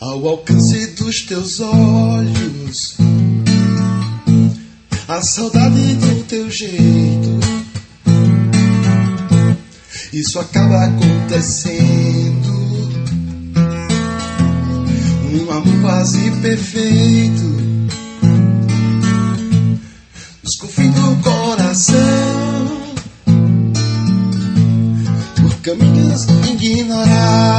ao alcance dos teus olhos. A saudade do teu jeito. Isso acaba acontecendo. Um amor quase perfeito. Nos confins do coração. Por caminhos ignorados.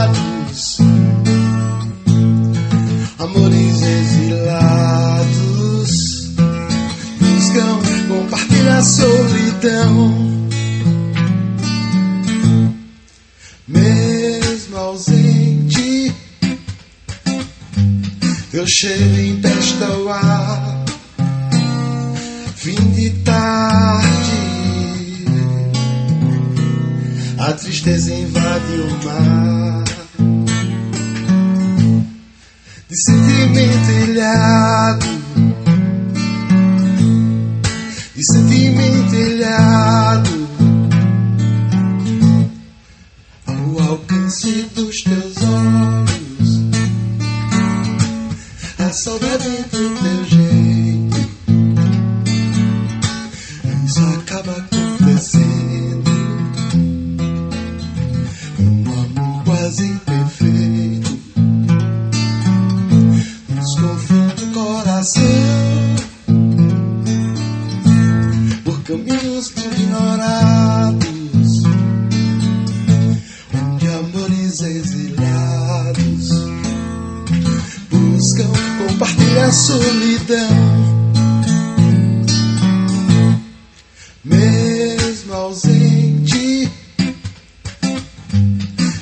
Solidão. mesmo ausente. Teu cheiro empesta o ar, fim de tarde. A tristeza invade o mar de sentimento ilhado, ao alcance dos teus olhos. A saudade do teu jeito. Isso acaba acontecendo. Um amor quase imperfeito. Nos confins do coração. Por caminhos ignorados a solidão. Mesmo ausente,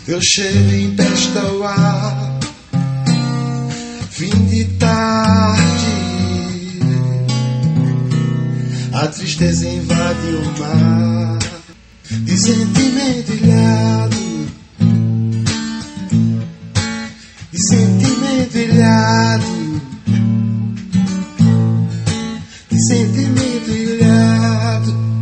eu chego em testa o ar, fim de tarde. A tristeza invade o mar, de sentimento ilhado. sentimento ilhado. sempre me brilhado.